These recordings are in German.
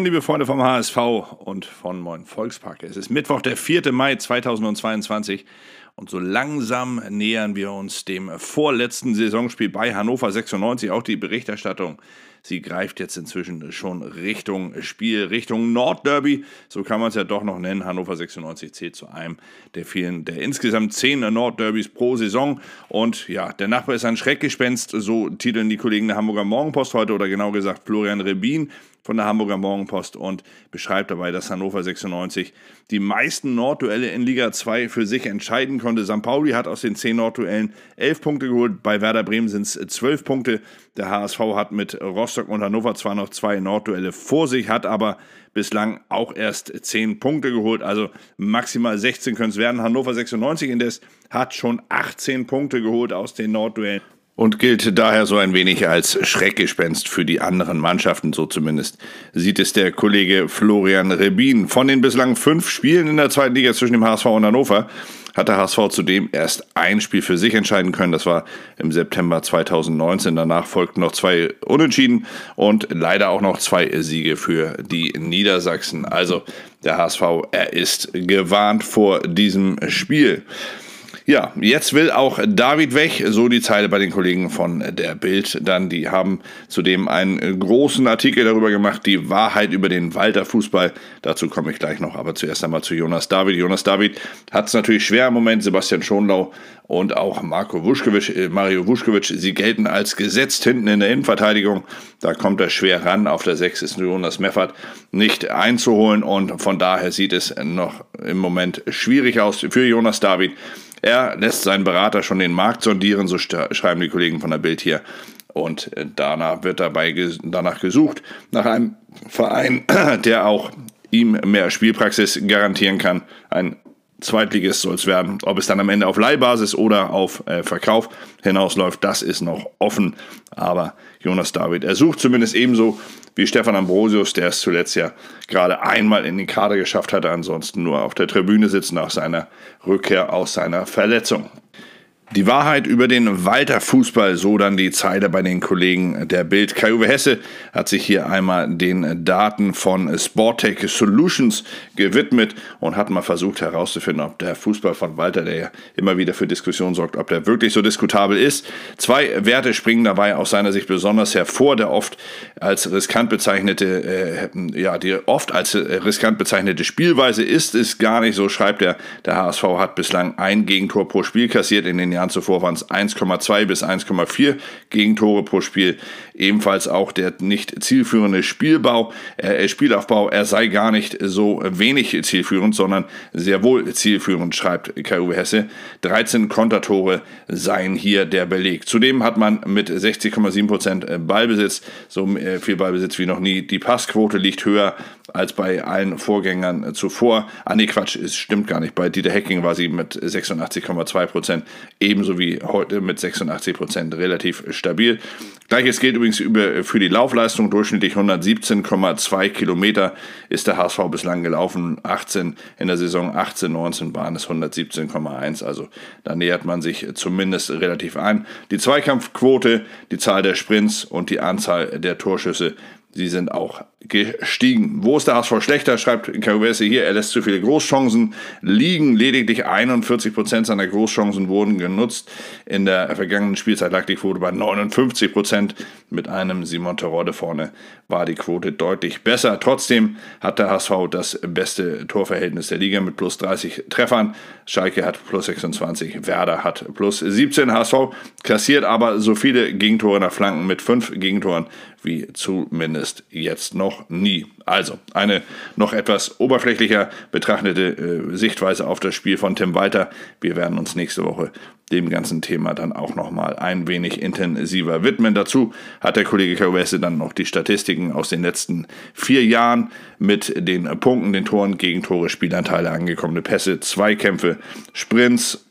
Moin, liebe Freunde vom HSV und von Moin Volkspark. Es ist Mittwoch, der 4. Mai 2022 und so langsam nähern wir uns dem vorletzten Saisonspiel bei Hannover 96. Auch die Berichterstattung Sie greift jetzt inzwischen schon Richtung Spiel, Richtung Nordderby. So kann man es ja doch noch nennen. Hannover 96 zählt zu einem der vielen, der insgesamt zehn Nordderbys pro Saison. Und ja, der Nachbar ist ein Schreckgespenst, so titeln die Kollegen der Hamburger Morgenpost heute oder genau gesagt Florian Rebin von der Hamburger Morgenpost und beschreibt dabei, dass Hannover 96 die meisten Nordduelle in Liga 2 für sich entscheiden konnte. St. Pauli hat aus den zehn Nordduellen elf Punkte geholt, bei Werder Bremen sind es zwölf Punkte. Der HSV hat mit Rostock und Hannover zwar noch zwei Nordduelle vor sich, hat aber bislang auch erst zehn Punkte geholt, also maximal 16 können es werden. Hannover 96 indes hat schon 18 Punkte geholt aus den Nordduellen und gilt daher so ein wenig als Schreckgespenst für die anderen Mannschaften, so zumindest sieht es der Kollege Florian Rebin. Von den bislang fünf Spielen in der zweiten Liga zwischen dem HSV und Hannover hat der HSV zudem erst ein Spiel für sich entscheiden können. Das war im September 2019. Danach folgten noch zwei Unentschieden und leider auch noch zwei Siege für die Niedersachsen. Also der HSV, er ist gewarnt vor diesem Spiel. Ja, jetzt will auch David weg, so die Zeile bei den Kollegen von der Bild. Dann, die haben zudem einen großen Artikel darüber gemacht, die Wahrheit über den Walter Fußball. Dazu komme ich gleich noch, aber zuerst einmal zu Jonas David. Jonas David hat es natürlich schwer im Moment. Sebastian Schonlau und auch Marco Vuskovic, äh, Mario Vuskovic, sie gelten als gesetzt hinten in der Innenverteidigung. Da kommt er schwer ran. Auf der 6 ist Jonas Meffert nicht einzuholen und von daher sieht es noch im Moment schwierig aus für Jonas David. Er lässt seinen Berater schon den Markt sondieren, so schreiben die Kollegen von der Bild hier. Und äh, danach wird dabei danach gesucht, nach einem Verein, der auch ihm mehr Spielpraxis garantieren kann. Ein Zweitligist soll es werden. Ob es dann am Ende auf Leihbasis oder auf äh, Verkauf hinausläuft, das ist noch offen. Aber Jonas David, er sucht zumindest ebenso wie Stefan Ambrosius, der es zuletzt ja gerade einmal in den Kader geschafft hatte, ansonsten nur auf der Tribüne sitzt nach seiner Rückkehr aus seiner Verletzung. Die Wahrheit über den Walter Fußball, so dann die Zeile bei den Kollegen der Bild. Kai-Uwe Hesse hat sich hier einmal den Daten von Sporttech Solutions gewidmet und hat mal versucht herauszufinden, ob der Fußball von Walter, der ja immer wieder für Diskussionen sorgt, ob der wirklich so diskutabel ist. Zwei Werte springen dabei aus seiner Sicht besonders hervor, der oft als riskant bezeichnete, äh, ja, die oft als riskant bezeichnete Spielweise ist, ist gar nicht so, schreibt er. Der HSV hat bislang ein Gegentor pro Spiel kassiert in den Jahren Jahren zuvor waren es 1,2 bis 1,4 Gegentore pro Spiel. Ebenfalls auch der nicht zielführende Spielbau, äh, Spielaufbau, er sei gar nicht so wenig zielführend, sondern sehr wohl zielführend, schreibt Kai-Uwe Hesse. 13 Kontertore seien hier der Beleg. Zudem hat man mit 60,7% Ballbesitz, so äh, viel Ballbesitz wie noch nie. Die Passquote liegt höher als bei allen Vorgängern zuvor. Ah nee, Quatsch, es stimmt gar nicht. Bei Dieter Hecking war sie mit 86,2% ebenso wie heute mit 86% relativ stabil. Gleiches gilt übrigens über, für die Laufleistung. Durchschnittlich 117,2 Kilometer ist der HSV bislang gelaufen. 18 in der Saison 18, 19 waren es 117,1. Also da nähert man sich zumindest relativ ein. Die Zweikampfquote, die Zahl der Sprints und die Anzahl der Torschüsse Sie sind auch gestiegen. Wo ist der HSV schlechter? Schreibt Kawese hier, er lässt zu viele Großchancen liegen. Lediglich 41 Prozent seiner Großchancen wurden genutzt. In der vergangenen Spielzeit lag die Quote bei 59%. Prozent. Mit einem Simon Terodde vorne war die Quote deutlich besser. Trotzdem hat der HSV das beste Torverhältnis der Liga mit plus 30 Treffern. Schalke hat plus 26, Werder hat plus 17. HSV kassiert aber so viele Gegentore nach Flanken mit fünf Gegentoren wie zumindest jetzt noch nie. Also eine noch etwas oberflächlicher betrachtete äh, Sichtweise auf das Spiel von Tim Walter. Wir werden uns nächste Woche dem ganzen Thema dann auch noch mal ein wenig intensiver widmen. Dazu hat der Kollege Kawese dann noch die Statistiken aus den letzten vier Jahren mit den Punkten, den Toren, Gegentore, Spielanteile, angekommene Pässe, Zweikämpfe, Sprints,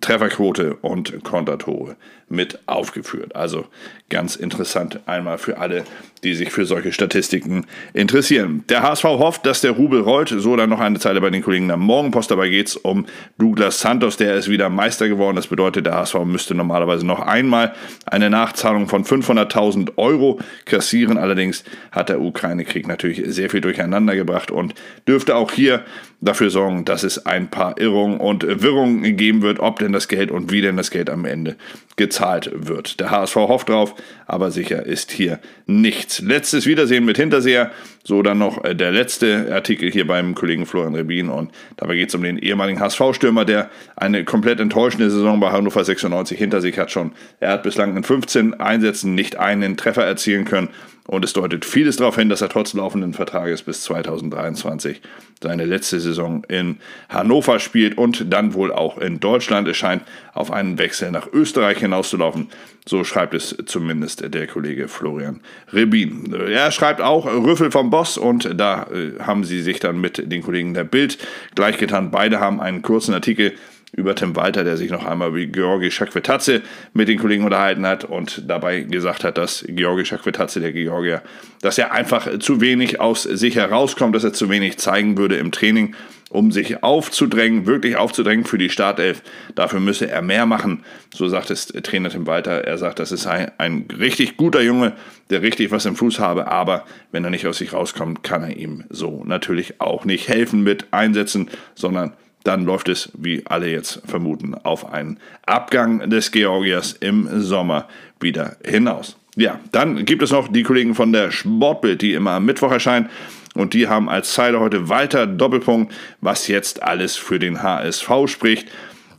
Trefferquote und Kontertore mit aufgeführt. Also ganz interessant einmal für alle, die sich für solche Statistiken interessieren. Der HSV hofft, dass der Rubel rollt. So dann noch eine Zeile bei den Kollegen der Morgenpost. Dabei geht es um Douglas Santos, der ist wieder Meister geworden. Das bedeutet, der HSV müsste normalerweise noch einmal eine Nachzahlung von 500.000 Euro kassieren. Allerdings hat der Ukraine-Krieg natürlich sehr viel durcheinander gebracht und dürfte auch hier dafür sorgen, dass es ein paar Irrungen und Wirrungen geben wird, ob denn das Geld und wie denn das Geld am Ende gezahlt wird. Der HSV hofft drauf, aber sicher ist hier nichts. Letztes Wiedersehen mit Hinterseher, so dann noch äh, der letzte Artikel hier beim Kollegen Florian Rebin und dabei geht es um den ehemaligen HSV-Stürmer, der eine komplett enttäuschende Saison bei Hannover 96 hinter sich hat schon. Er hat bislang in 15 Einsätzen nicht einen Treffer erzielen können und es deutet vieles darauf hin, dass er trotz laufenden Vertrages bis 2023 seine letzte Saison in Hannover spielt und dann wohl auch in Deutschland. Es scheint auf einen Wechsel nach Österreich hinauszulaufen. So schreibt es zumindest der Kollege Florian Rebin. Er schreibt auch Rüffel vom Boss und da äh, haben sie sich dann mit den Kollegen der Bild gleichgetan. Beide haben einen kurzen Artikel über Tim Walter, der sich noch einmal wie Georgi Schakwetatze mit den Kollegen unterhalten hat und dabei gesagt hat, dass Georgi Schakwetatze, der Georgier, dass er einfach zu wenig aus sich herauskommt, dass er zu wenig zeigen würde im Training, um sich aufzudrängen, wirklich aufzudrängen für die Startelf. Dafür müsse er mehr machen. So sagt es Trainer Tim Walter. Er sagt, das ist ein, ein richtig guter Junge, der richtig was im Fuß habe, aber wenn er nicht aus sich rauskommt, kann er ihm so natürlich auch nicht helfen mit Einsätzen, sondern dann läuft es, wie alle jetzt vermuten, auf einen Abgang des Georgiers im Sommer wieder hinaus. Ja, dann gibt es noch die Kollegen von der Sportbild, die immer am Mittwoch erscheinen. Und die haben als Zeile heute Walter Doppelpunkt, was jetzt alles für den HSV spricht.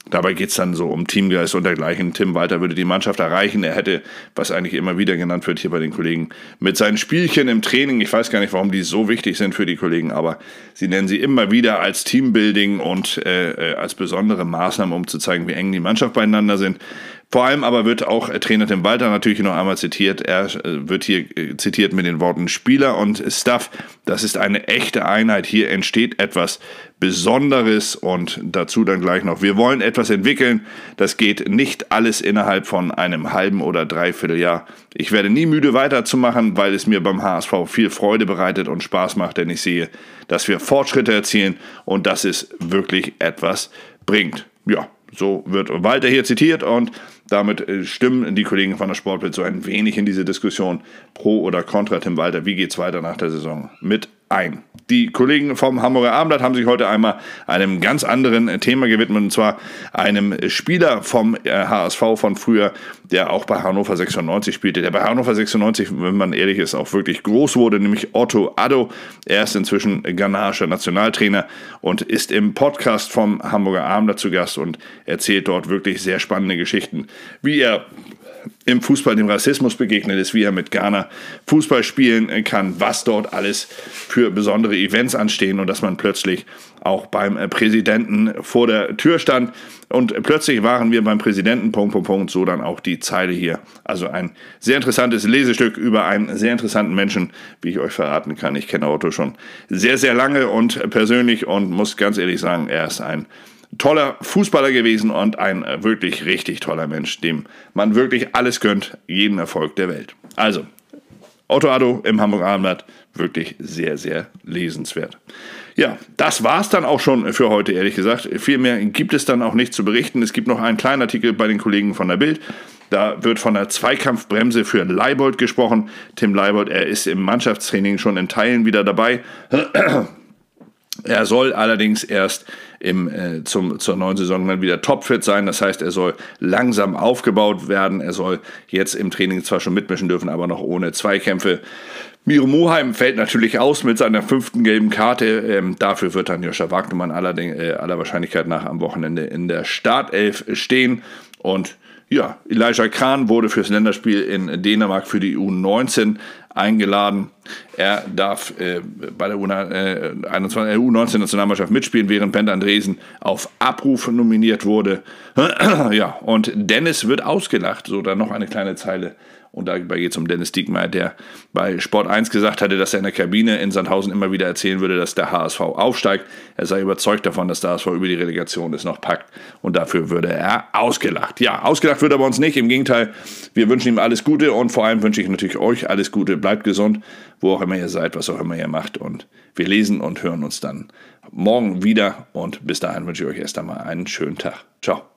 Dabei geht es dann so um Teamgeist und dergleichen. Tim Walter würde die Mannschaft erreichen. Er hätte, was eigentlich immer wieder genannt wird hier bei den Kollegen, mit seinen Spielchen im Training, ich weiß gar nicht, warum die so wichtig sind für die Kollegen, aber sie nennen sie immer wieder als Teambuilding und äh, äh als besondere Maßnahmen, um zu zeigen, wie eng die Mannschaft beieinander sind. Vor allem aber wird auch Trainer Tim Walter natürlich noch einmal zitiert. Er äh, wird hier äh, zitiert mit den Worten Spieler und Staff. Das ist eine echte Einheit. Hier entsteht etwas Besonderes und dazu dann gleich noch. Wir wollen etwas entwickeln. Das geht nicht alles innerhalb von einem halben oder dreiviertel Jahr. Ich werde nie müde weiterzumachen, weil es mir beim HSV viel Freude bereitet und Spaß macht, denn ich sehe, dass wir Fortschritte erzielen und dass es wirklich etwas bringt. Ja, so wird Walter hier zitiert und damit äh, stimmen die Kollegen von der Sportbild so ein wenig in diese Diskussion pro oder contra Tim Walter. Wie geht es weiter nach der Saison mit ein? Die Kollegen vom Hamburger Abendblatt haben sich heute einmal einem ganz anderen Thema gewidmet, und zwar einem Spieler vom HSV äh, von früher, der auch bei Hannover 96 spielte, der bei Hannover 96, wenn man ehrlich ist, auch wirklich groß wurde, nämlich Otto Addo. Er ist inzwischen ghanaischer Nationaltrainer und ist im Podcast vom Hamburger Abendblatt zu Gast und erzählt dort wirklich sehr spannende Geschichten, wie er im Fußball dem Rassismus begegnet ist, wie er mit Ghana Fußball spielen kann, was dort alles für besondere Events anstehen und dass man plötzlich auch beim Präsidenten vor der Tür stand und plötzlich waren wir beim Präsidenten, Punkt, Punkt, Punkt, so dann auch die Zeile hier. Also ein sehr interessantes Lesestück über einen sehr interessanten Menschen, wie ich euch verraten kann. Ich kenne Otto schon sehr, sehr lange und persönlich und muss ganz ehrlich sagen, er ist ein toller Fußballer gewesen und ein äh, wirklich richtig toller Mensch, dem man wirklich alles gönnt, jeden Erfolg der Welt. Also, Otto Addo im Hamburger Abendblatt, wirklich sehr, sehr lesenswert. Ja, das war es dann auch schon für heute, ehrlich gesagt. Viel mehr gibt es dann auch nicht zu berichten. Es gibt noch einen kleinen Artikel bei den Kollegen von der Bild. Da wird von der Zweikampfbremse für Leibold gesprochen. Tim Leibold, er ist im Mannschaftstraining schon in Teilen wieder dabei. Er soll allerdings erst im, äh, zum, zur neuen Saison dann wieder topfit sein. Das heißt, er soll langsam aufgebaut werden. Er soll jetzt im Training zwar schon mitmischen dürfen, aber noch ohne Zweikämpfe. Miro Moheim fällt natürlich aus mit seiner fünften gelben Karte. Ähm, dafür wird dann Joscha Wagnermann aller, äh, aller Wahrscheinlichkeit nach am Wochenende in der Startelf stehen. Und ja, Elijah Kran wurde fürs Länderspiel in Dänemark für die U19 eingeladen. Er darf äh, bei der U19-Nationalmannschaft äh, mitspielen, während Bent Andresen auf Abruf nominiert wurde. ja, und Dennis wird ausgelacht. So, dann noch eine kleine Zeile und dabei geht es um Dennis Diekmeyer, der bei Sport 1 gesagt hatte, dass er in der Kabine in Sandhausen immer wieder erzählen würde, dass der HSV aufsteigt. Er sei überzeugt davon, dass der HSV über die Relegation es noch packt und dafür würde er ausgelacht. Ja, ausgelacht wird er bei uns nicht. Im Gegenteil, wir wünschen ihm alles Gute und vor allem wünsche ich natürlich euch alles Gute. Bleibt gesund, wo auch immer ihr seid, was auch immer ihr macht und wir lesen und hören uns dann morgen wieder und bis dahin wünsche ich euch erst einmal einen schönen Tag. Ciao.